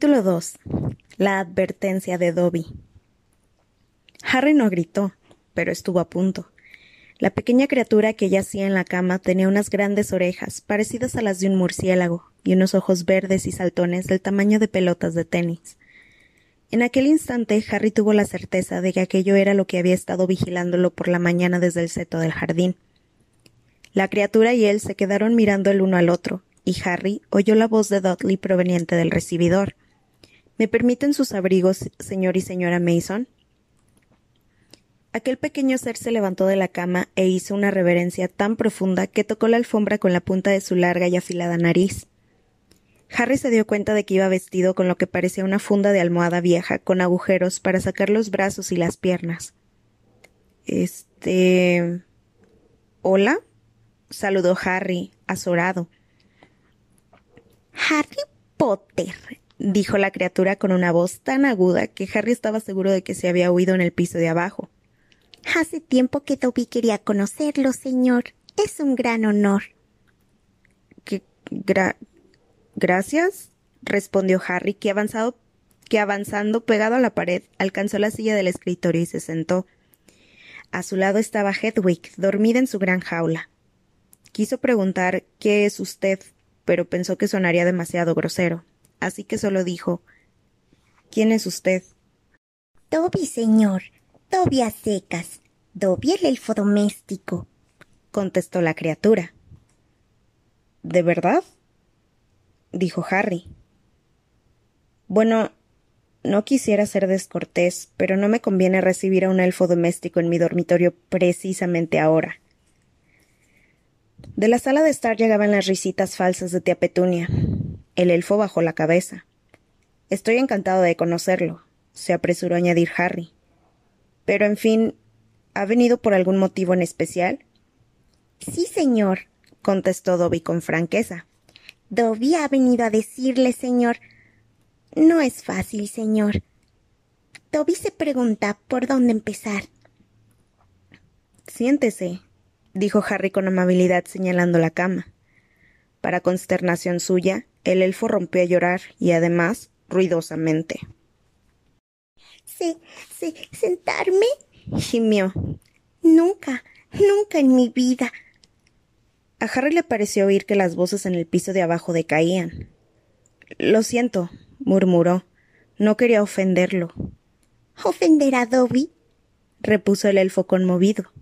Capítulo 2. La advertencia de Dobby. Harry no gritó, pero estuvo a punto. La pequeña criatura que yacía en la cama tenía unas grandes orejas, parecidas a las de un murciélago, y unos ojos verdes y saltones del tamaño de pelotas de tenis. En aquel instante Harry tuvo la certeza de que aquello era lo que había estado vigilándolo por la mañana desde el seto del jardín. La criatura y él se quedaron mirando el uno al otro, y Harry oyó la voz de Dudley proveniente del recibidor. ¿Me permiten sus abrigos, señor y señora Mason? Aquel pequeño ser se levantó de la cama e hizo una reverencia tan profunda que tocó la alfombra con la punta de su larga y afilada nariz. Harry se dio cuenta de que iba vestido con lo que parecía una funda de almohada vieja con agujeros para sacar los brazos y las piernas. Este. ¿Hola? saludó Harry, azorado. Harry Potter, dijo la criatura con una voz tan aguda que Harry estaba seguro de que se había oído en el piso de abajo. Hace tiempo que Dobby quería conocerlo, señor. Es un gran honor. gracias, respondió Harry, que avanzado, que avanzando pegado a la pared, alcanzó la silla del escritorio y se sentó. A su lado estaba Hedwig, dormida en su gran jaula. Quiso preguntar ¿Qué es usted? pero pensó que sonaría demasiado grosero, así que solo dijo ¿Quién es usted? Dobby, señor. Dobby a secas. Dobby el elfo doméstico, contestó la criatura. ¿De verdad? dijo Harry. Bueno, no quisiera ser descortés, pero no me conviene recibir a un elfo doméstico en mi dormitorio precisamente ahora. De la sala de estar llegaban las risitas falsas de tía Petunia. El elfo bajó la cabeza. Estoy encantado de conocerlo, se apresuró a añadir Harry. Pero, en fin, ¿ha venido por algún motivo en especial? Sí, señor, contestó Dobby con franqueza. Dobby ha venido a decirle, señor. No es fácil, señor. Dobby se pregunta por dónde empezar. Siéntese, dijo Harry con amabilidad señalando la cama. Para consternación suya, el elfo rompió a llorar y además ruidosamente. ¿Se, se, sentarme? gimió. Nunca, nunca en mi vida. A Harry le pareció oír que las voces en el piso de abajo decaían. Lo siento, murmuró. No quería ofenderlo. ¿Ofender a Dobby? repuso el elfo conmovido.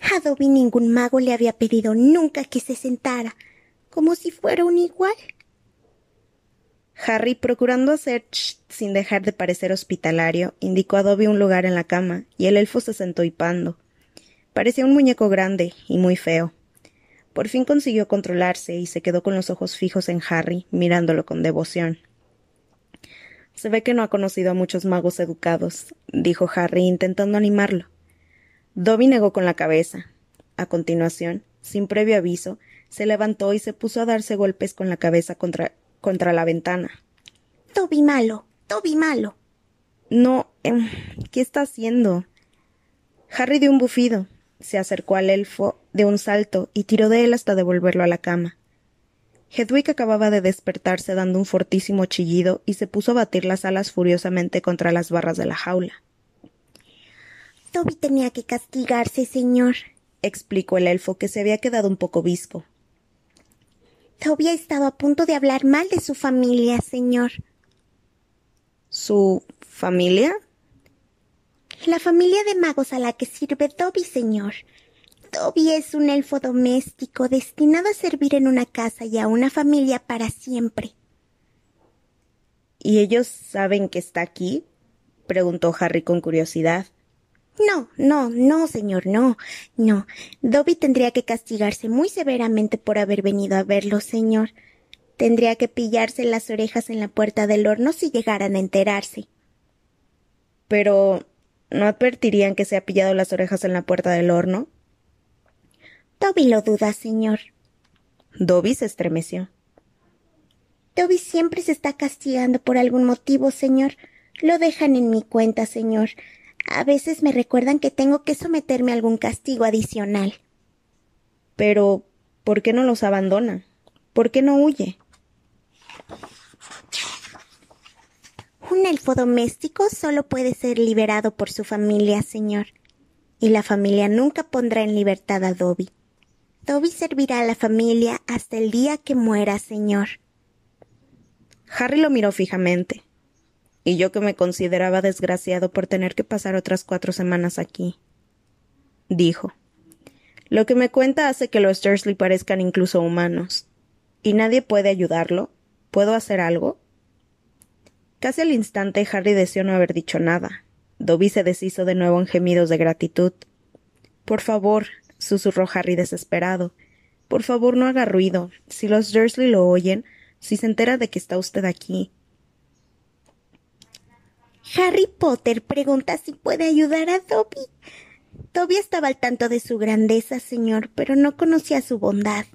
A Dobby ningún mago le había pedido nunca que se sentara, como si fuera un igual. Harry, procurando hacer sin dejar de parecer hospitalario, indicó a Dobby un lugar en la cama, y el elfo se sentó hipando. Parecía un muñeco grande y muy feo. Por fin consiguió controlarse y se quedó con los ojos fijos en Harry, mirándolo con devoción. Se ve que no ha conocido a muchos magos educados, dijo Harry, intentando animarlo. Dobby negó con la cabeza. A continuación, sin previo aviso, se levantó y se puso a darse golpes con la cabeza contra, contra la ventana. Dobby malo, Dobby malo. No, em, ¿qué está haciendo? Harry dio un bufido, se acercó al elfo de un salto y tiró de él hasta devolverlo a la cama. Hedwig acababa de despertarse dando un fortísimo chillido y se puso a batir las alas furiosamente contra las barras de la jaula. Toby tenía que castigarse, señor, explicó el elfo, que se había quedado un poco visco. Toby ha estado a punto de hablar mal de su familia, señor. ¿Su familia? La familia de magos a la que sirve Toby, señor. Toby es un elfo doméstico destinado a servir en una casa y a una familia para siempre. ¿Y ellos saben que está aquí? preguntó Harry con curiosidad. No, no, no, señor, no, no. Dobby tendría que castigarse muy severamente por haber venido a verlo, señor. Tendría que pillarse las orejas en la puerta del horno si llegaran a enterarse. Pero ¿no advertirían que se ha pillado las orejas en la puerta del horno? Dobby lo duda, señor. Dobby se estremeció. Dobby siempre se está castigando por algún motivo, señor. Lo dejan en mi cuenta, señor. A veces me recuerdan que tengo que someterme a algún castigo adicional. Pero, ¿por qué no los abandona? ¿Por qué no huye? Un elfo doméstico solo puede ser liberado por su familia, señor. Y la familia nunca pondrá en libertad a Dobby. Dobby servirá a la familia hasta el día que muera, señor. Harry lo miró fijamente. Y yo que me consideraba desgraciado por tener que pasar otras cuatro semanas aquí. Dijo. Lo que me cuenta hace que los Dursley parezcan incluso humanos. ¿Y nadie puede ayudarlo? ¿Puedo hacer algo? Casi al instante Harry deseó no haber dicho nada. Dobby se deshizo de nuevo en gemidos de gratitud. Por favor, susurró Harry desesperado. Por favor, no haga ruido. Si los Dursley lo oyen, si se entera de que está usted aquí. Harry Potter pregunta si puede ayudar a Dobby. Dobby estaba al tanto de su grandeza, señor, pero no conocía su bondad.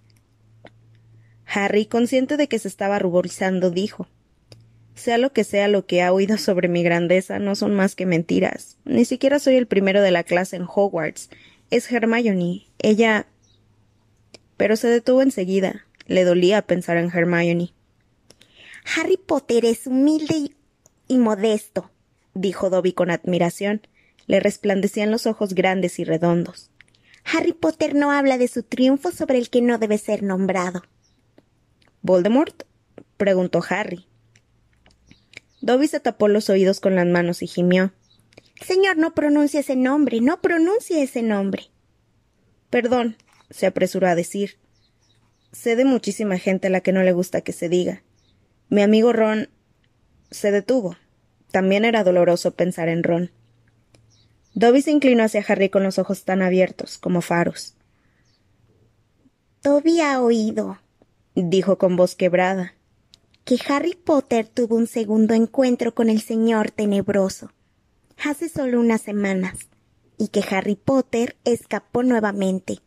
Harry, consciente de que se estaba ruborizando, dijo sea lo que sea lo que ha oído sobre mi grandeza, no son más que mentiras. Ni siquiera soy el primero de la clase en Hogwarts. Es Hermione. Ella. Pero se detuvo enseguida. Le dolía pensar en Hermione. Harry Potter es humilde y, modesto, dijo Dobby con admiración. Le resplandecían los ojos grandes y redondos. Harry Potter no habla de su triunfo sobre el que no debe ser nombrado. ¿Voldemort? preguntó Harry. Dobby se tapó los oídos con las manos y gimió. Señor, no pronuncie ese nombre, no pronuncie ese nombre. Perdón, se apresuró a decir. Sé de muchísima gente a la que no le gusta que se diga. Mi amigo Ron se detuvo. También era doloroso pensar en Ron. Dobby se inclinó hacia Harry con los ojos tan abiertos como faros. Dobby ha oído, dijo con voz quebrada que Harry Potter tuvo un segundo encuentro con el Señor Tenebroso hace solo unas semanas y que Harry Potter escapó nuevamente.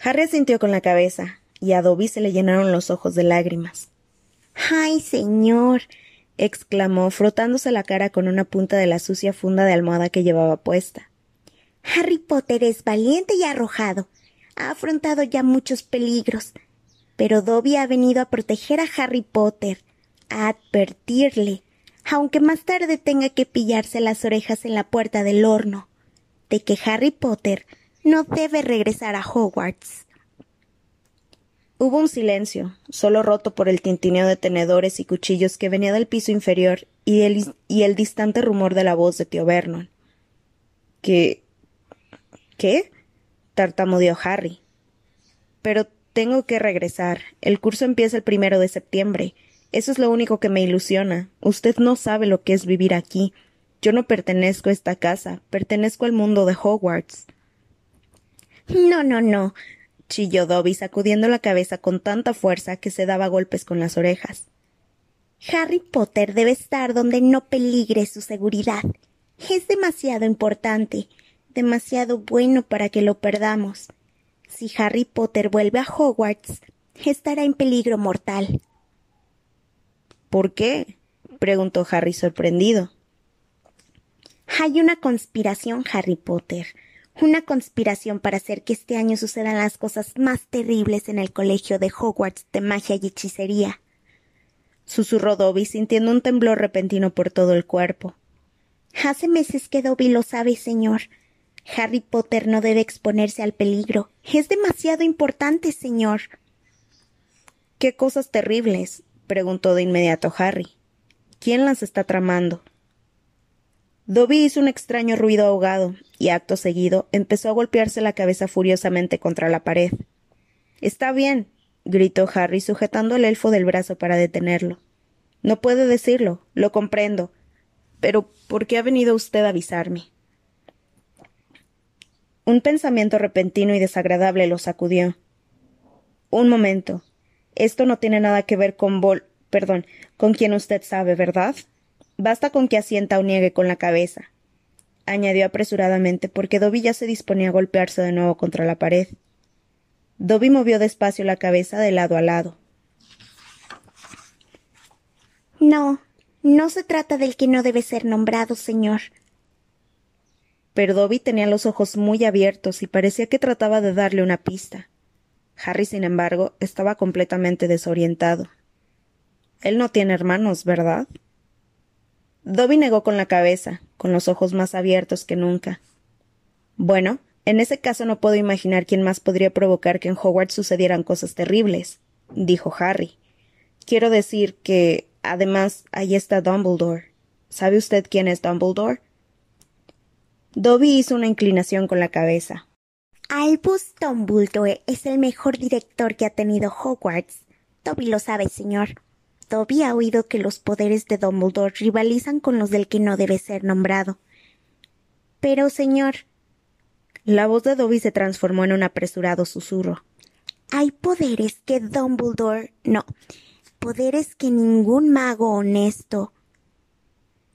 Harry asintió con la cabeza y a Dobby se le llenaron los ojos de lágrimas. ¡Ay, señor! Exclamó, frotándose la cara con una punta de la sucia funda de almohada que llevaba puesta. Harry Potter es valiente y arrojado. Ha afrontado ya muchos peligros, pero Dobby ha venido a proteger a Harry Potter, a advertirle, aunque más tarde tenga que pillarse las orejas en la puerta del horno, de que Harry Potter no debe regresar a Hogwarts. Hubo un silencio, solo roto por el tintineo de tenedores y cuchillos que venía del piso inferior y el, y el distante rumor de la voz de tío Vernon. ¿Qué? ¿Qué? tartamudeó Harry. Pero tengo que regresar. El curso empieza el primero de septiembre. Eso es lo único que me ilusiona. Usted no sabe lo que es vivir aquí. Yo no pertenezco a esta casa, pertenezco al mundo de Hogwarts. No, no, no, chilló Dobby sacudiendo la cabeza con tanta fuerza que se daba golpes con las orejas. Harry Potter debe estar donde no peligre su seguridad. Es demasiado importante, demasiado bueno para que lo perdamos. Si Harry Potter vuelve a Hogwarts, estará en peligro mortal. ¿Por qué? preguntó Harry sorprendido. Hay una conspiración, Harry Potter. Una conspiración para hacer que este año sucedan las cosas más terribles en el colegio de Hogwarts de magia y hechicería. Susurró Dobby sintiendo un temblor repentino por todo el cuerpo. Hace meses que Dobby lo sabe, señor. Harry Potter no debe exponerse al peligro. Es demasiado importante, señor. ¿Qué cosas terribles? preguntó de inmediato Harry. ¿Quién las está tramando? Dobby hizo un extraño ruido ahogado y acto seguido empezó a golpearse la cabeza furiosamente contra la pared. Está bien, gritó Harry sujetando al elfo del brazo para detenerlo. No puede decirlo, lo comprendo. Pero ¿por qué ha venido usted a avisarme? Un pensamiento repentino y desagradable lo sacudió. Un momento. Esto no tiene nada que ver con Vol. perdón, con quien usted sabe, ¿verdad? Basta con que asienta o niegue con la cabeza. añadió apresuradamente, porque Dobby ya se disponía a golpearse de nuevo contra la pared. Dobby movió despacio la cabeza de lado a lado. No, no se trata del que no debe ser nombrado, señor pero Dobby tenía los ojos muy abiertos y parecía que trataba de darle una pista. Harry, sin embargo, estaba completamente desorientado. Él no tiene hermanos, ¿verdad? Dobby negó con la cabeza, con los ojos más abiertos que nunca. Bueno, en ese caso no puedo imaginar quién más podría provocar que en Hogwarts sucedieran cosas terribles, dijo Harry. Quiero decir que, además, ahí está Dumbledore. ¿Sabe usted quién es Dumbledore? Dobby hizo una inclinación con la cabeza. Albus Dumbledore es el mejor director que ha tenido Hogwarts. Dobby lo sabe, señor. Dobby ha oído que los poderes de Dumbledore rivalizan con los del que no debe ser nombrado. Pero, señor. La voz de Dobby se transformó en un apresurado susurro. Hay poderes que Dumbledore. no. Poderes que ningún mago honesto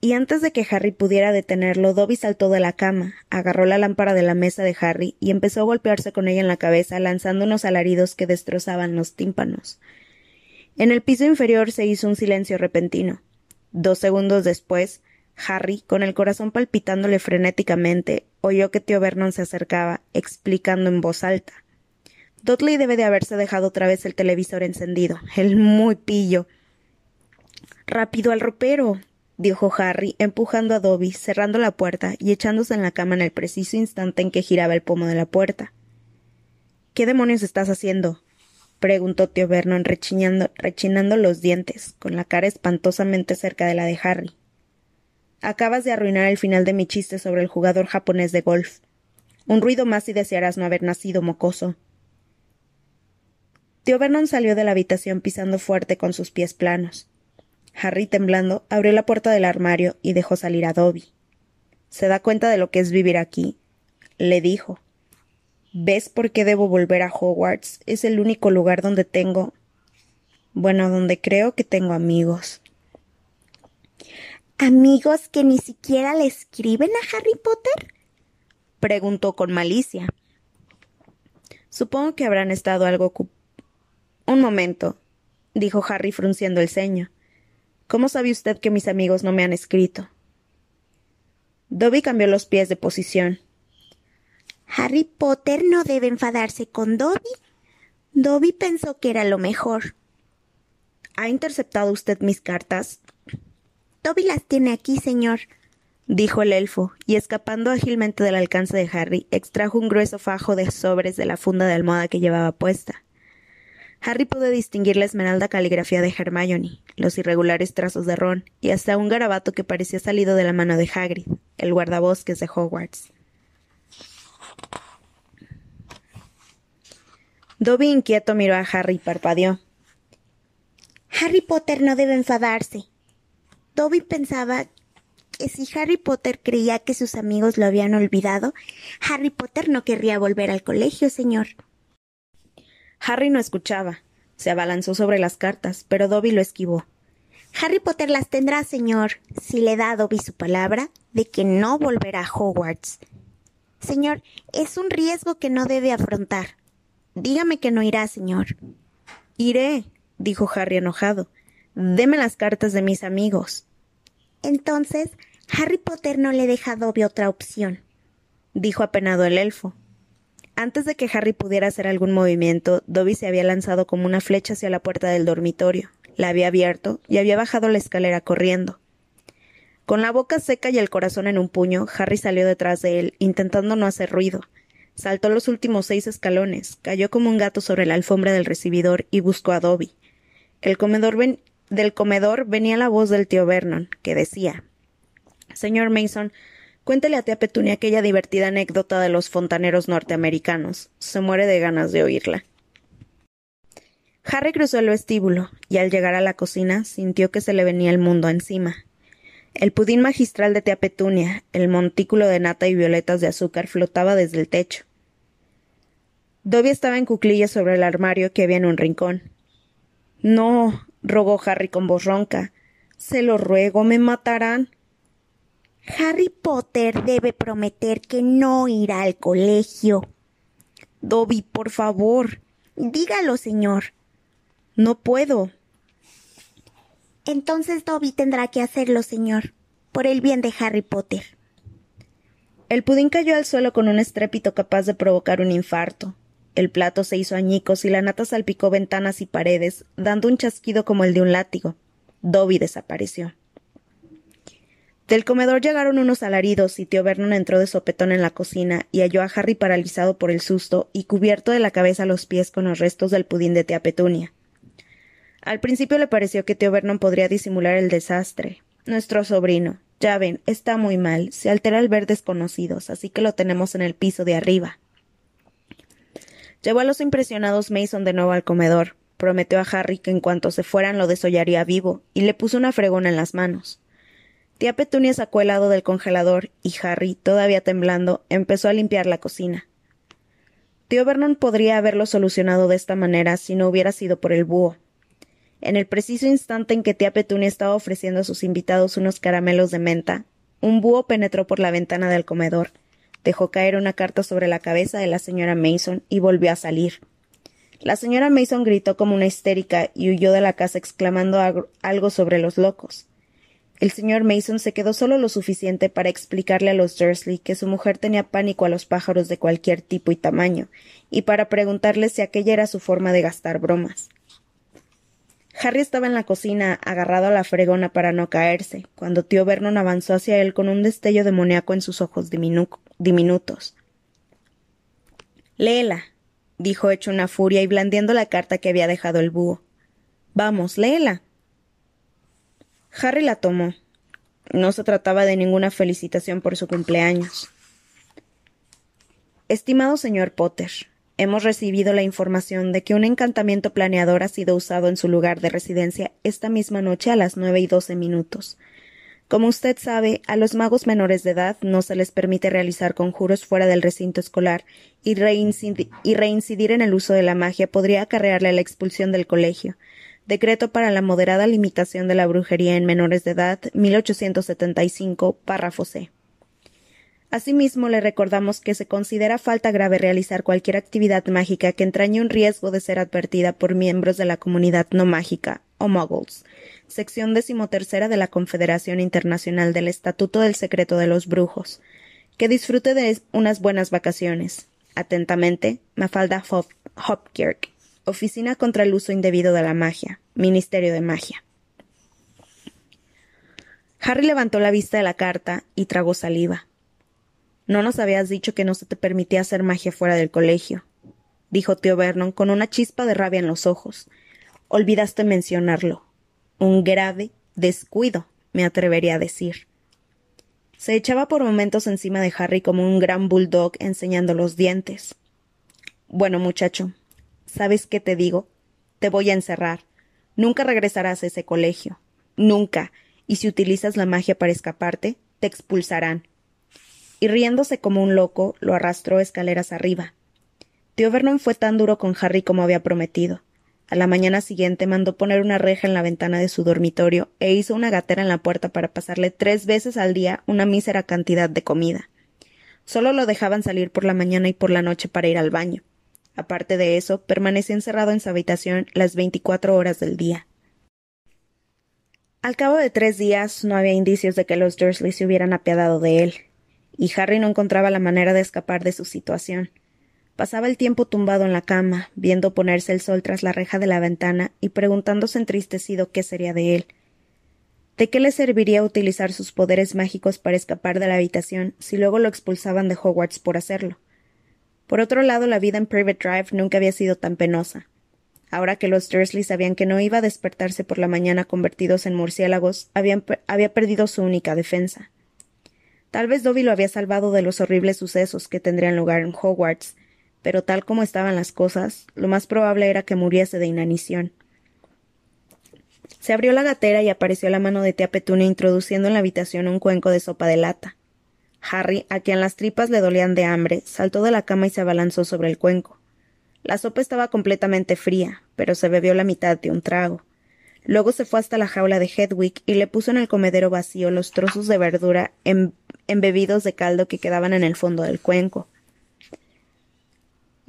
y antes de que Harry pudiera detenerlo, Dobby saltó de la cama, agarró la lámpara de la mesa de Harry y empezó a golpearse con ella en la cabeza, lanzando unos alaridos que destrozaban los tímpanos. En el piso inferior se hizo un silencio repentino. Dos segundos después, Harry, con el corazón palpitándole frenéticamente, oyó que tío Vernon se acercaba, explicando en voz alta. Dudley debe de haberse dejado otra vez el televisor encendido. El muy pillo. Rápido al ropero dijo Harry, empujando a Dobby, cerrando la puerta y echándose en la cama en el preciso instante en que giraba el pomo de la puerta. ¿Qué demonios estás haciendo? Preguntó tío Vernon rechinando los dientes, con la cara espantosamente cerca de la de Harry. Acabas de arruinar el final de mi chiste sobre el jugador japonés de golf. Un ruido más y desearás no haber nacido mocoso. Tío Vernon salió de la habitación pisando fuerte con sus pies planos. Harry, temblando, abrió la puerta del armario y dejó salir a Dobby. ¿Se da cuenta de lo que es vivir aquí? le dijo. ¿Ves por qué debo volver a Hogwarts? Es el único lugar donde tengo. bueno, donde creo que tengo amigos. ¿Amigos que ni siquiera le escriben a Harry Potter? preguntó con malicia. Supongo que habrán estado algo. Un momento, dijo Harry frunciendo el ceño. ¿Cómo sabe usted que mis amigos no me han escrito? Dobby cambió los pies de posición. Harry Potter no debe enfadarse con Dobby. Dobby pensó que era lo mejor. ¿Ha interceptado usted mis cartas? Dobby las tiene aquí, señor, dijo el elfo, y escapando ágilmente del alcance de Harry, extrajo un grueso fajo de sobres de la funda de almohada que llevaba puesta. Harry pudo distinguir la esmeralda caligrafía de Hermione, los irregulares trazos de Ron y hasta un garabato que parecía salido de la mano de Hagrid, el guardabosques de Hogwarts. Dobby inquieto miró a Harry y parpadeó. Harry Potter no debe enfadarse. Dobby pensaba que si Harry Potter creía que sus amigos lo habían olvidado, Harry Potter no querría volver al colegio, señor. Harry no escuchaba. Se abalanzó sobre las cartas, pero Dobby lo esquivó. Harry Potter las tendrá, señor, si le da a Dobby su palabra de que no volverá a Hogwarts. Señor, es un riesgo que no debe afrontar. Dígame que no irá, señor. Iré, dijo Harry enojado. Deme las cartas de mis amigos. Entonces, Harry Potter no le deja a Dobby otra opción, dijo apenado el elfo. Antes de que Harry pudiera hacer algún movimiento, Dobby se había lanzado como una flecha hacia la puerta del dormitorio, la había abierto y había bajado la escalera corriendo. Con la boca seca y el corazón en un puño, Harry salió detrás de él, intentando no hacer ruido. Saltó los últimos seis escalones, cayó como un gato sobre la alfombra del recibidor y buscó a Dobby. El comedor del comedor venía la voz del tío Vernon, que decía Señor Mason, Cuéntele a tía Petunia aquella divertida anécdota de los fontaneros norteamericanos. Se muere de ganas de oírla. Harry cruzó el vestíbulo y al llegar a la cocina sintió que se le venía el mundo encima. El pudín magistral de tía Petunia, el montículo de nata y violetas de azúcar flotaba desde el techo. Dobby estaba en cuclillas sobre el armario que había en un rincón. No, rogó Harry con voz ronca. Se lo ruego, me matarán. Harry Potter debe prometer que no irá al colegio. Dobby, por favor. Dígalo, señor. No puedo. Entonces Dobby tendrá que hacerlo, señor, por el bien de Harry Potter. El pudín cayó al suelo con un estrépito capaz de provocar un infarto. El plato se hizo añicos y la nata salpicó ventanas y paredes, dando un chasquido como el de un látigo. Dobby desapareció. Del comedor llegaron unos alaridos y tío Vernon entró de sopetón en la cocina y halló a Harry paralizado por el susto y cubierto de la cabeza a los pies con los restos del pudín de tía Petunia. Al principio le pareció que tío Vernon podría disimular el desastre. Nuestro sobrino, ya ven, está muy mal, se altera al ver desconocidos, así que lo tenemos en el piso de arriba. Llevó a los impresionados Mason de nuevo al comedor, prometió a Harry que en cuanto se fueran lo desollaría vivo, y le puso una fregona en las manos. Tía Petunia sacó el helado del congelador y Harry, todavía temblando, empezó a limpiar la cocina. Tío Vernon podría haberlo solucionado de esta manera si no hubiera sido por el búho. En el preciso instante en que tía Petunia estaba ofreciendo a sus invitados unos caramelos de menta, un búho penetró por la ventana del comedor, dejó caer una carta sobre la cabeza de la señora Mason y volvió a salir. La señora Mason gritó como una histérica y huyó de la casa exclamando algo sobre los locos. El señor Mason se quedó solo lo suficiente para explicarle a los Dursley que su mujer tenía pánico a los pájaros de cualquier tipo y tamaño, y para preguntarle si aquella era su forma de gastar bromas. Harry estaba en la cocina, agarrado a la fregona para no caerse, cuando tío Vernon avanzó hacia él con un destello demoníaco en sus ojos diminutos. Léela, dijo hecho una furia y blandiendo la carta que había dejado el búho. Vamos, léela. Harry la tomó. No se trataba de ninguna felicitación por su cumpleaños. Estimado señor Potter, hemos recibido la información de que un encantamiento planeador ha sido usado en su lugar de residencia esta misma noche a las nueve y doce minutos. Como usted sabe, a los magos menores de edad no se les permite realizar conjuros fuera del recinto escolar y, reincidir en el uso de la magia podría acarrearle la expulsión del colegio, Decreto para la moderada limitación de la brujería en menores de edad, 1875, párrafo C. Asimismo, le recordamos que se considera falta grave realizar cualquier actividad mágica que entrañe un riesgo de ser advertida por miembros de la comunidad no mágica, o muggles, sección decimotercera de la Confederación Internacional del Estatuto del Secreto de los Brujos. Que disfrute de unas buenas vacaciones. Atentamente, Mafalda Hopkirk. Oficina contra el Uso Indebido de la Magia, Ministerio de Magia. Harry levantó la vista de la carta y tragó saliva. No nos habías dicho que no se te permitía hacer magia fuera del colegio, dijo tío Vernon con una chispa de rabia en los ojos. Olvidaste mencionarlo. Un grave descuido, me atrevería a decir. Se echaba por momentos encima de Harry como un gran bulldog enseñando los dientes. Bueno, muchacho, ¿Sabes qué te digo? Te voy a encerrar. Nunca regresarás a ese colegio. Nunca. Y si utilizas la magia para escaparte, te expulsarán. Y riéndose como un loco, lo arrastró escaleras arriba. Tío Vernon fue tan duro con Harry como había prometido. A la mañana siguiente mandó poner una reja en la ventana de su dormitorio e hizo una gatera en la puerta para pasarle tres veces al día una mísera cantidad de comida. Solo lo dejaban salir por la mañana y por la noche para ir al baño. Aparte de eso, permanecía encerrado en su habitación las veinticuatro horas del día. Al cabo de tres días no había indicios de que los Dursley se hubieran apiadado de él, y Harry no encontraba la manera de escapar de su situación. Pasaba el tiempo tumbado en la cama, viendo ponerse el sol tras la reja de la ventana y preguntándose entristecido qué sería de él. ¿De qué le serviría utilizar sus poderes mágicos para escapar de la habitación si luego lo expulsaban de Hogwarts por hacerlo? Por otro lado, la vida en Private Drive nunca había sido tan penosa. Ahora que los Dursley sabían que no iba a despertarse por la mañana convertidos en murciélagos, había perdido su única defensa. Tal vez Dobby lo había salvado de los horribles sucesos que tendrían lugar en Hogwarts, pero tal como estaban las cosas, lo más probable era que muriese de inanición. Se abrió la gatera y apareció la mano de tía Petunia introduciendo en la habitación un cuenco de sopa de lata. Harry, a quien las tripas le dolían de hambre, saltó de la cama y se abalanzó sobre el cuenco. La sopa estaba completamente fría, pero se bebió la mitad de un trago. Luego se fue hasta la jaula de Hedwig y le puso en el comedero vacío los trozos de verdura em-, embebidos de caldo que quedaban en el fondo del cuenco.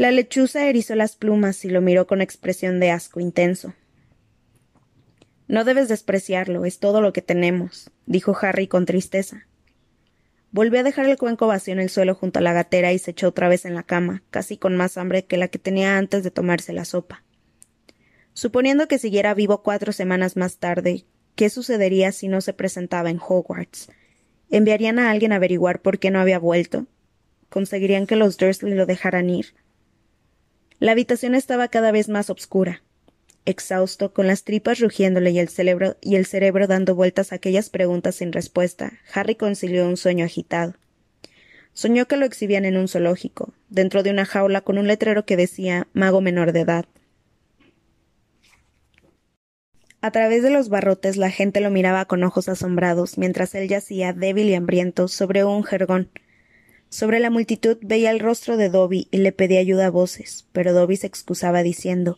La lechuza erizó las plumas y lo miró con expresión de asco intenso. No debes despreciarlo, es todo lo que tenemos, dijo Harry con tristeza. Volvió a dejar el cuenco vacío en el suelo junto a la gatera y se echó otra vez en la cama, casi con más hambre que la que tenía antes de tomarse la sopa. Suponiendo que siguiera vivo cuatro semanas más tarde, ¿Qué sucedería si no se presentaba en Hogwarts? ¿Enviarían a alguien a averiguar por qué no había vuelto? ¿Conseguirían que los Dursley lo dejaran ir? La habitación estaba cada vez más oscura. Exhausto, con las tripas rugiéndole y el, cerebro, y el cerebro dando vueltas a aquellas preguntas sin respuesta, Harry concilió un sueño agitado. Soñó que lo exhibían en un zoológico, dentro de una jaula con un letrero que decía mago menor de edad. A través de los barrotes la gente lo miraba con ojos asombrados, mientras él yacía débil y hambriento sobre un jergón. Sobre la multitud veía el rostro de Dobby y le pedía ayuda a voces, pero Dobby se excusaba diciendo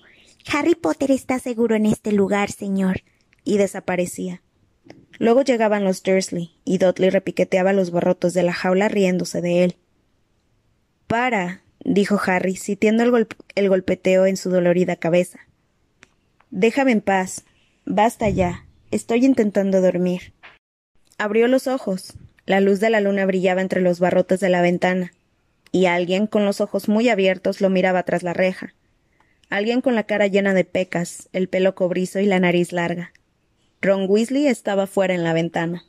Harry Potter está seguro en este lugar, señor. y desaparecía. Luego llegaban los Dursley, y Dudley repiqueteaba los barrotes de la jaula riéndose de él. Para, dijo Harry, sitiendo el, el golpeteo en su dolorida cabeza. Déjame en paz. Basta ya. Estoy intentando dormir. Abrió los ojos. La luz de la luna brillaba entre los barrotes de la ventana, y alguien con los ojos muy abiertos lo miraba tras la reja. Alguien con la cara llena de pecas, el pelo cobrizo y la nariz larga. Ron Weasley estaba fuera en la ventana.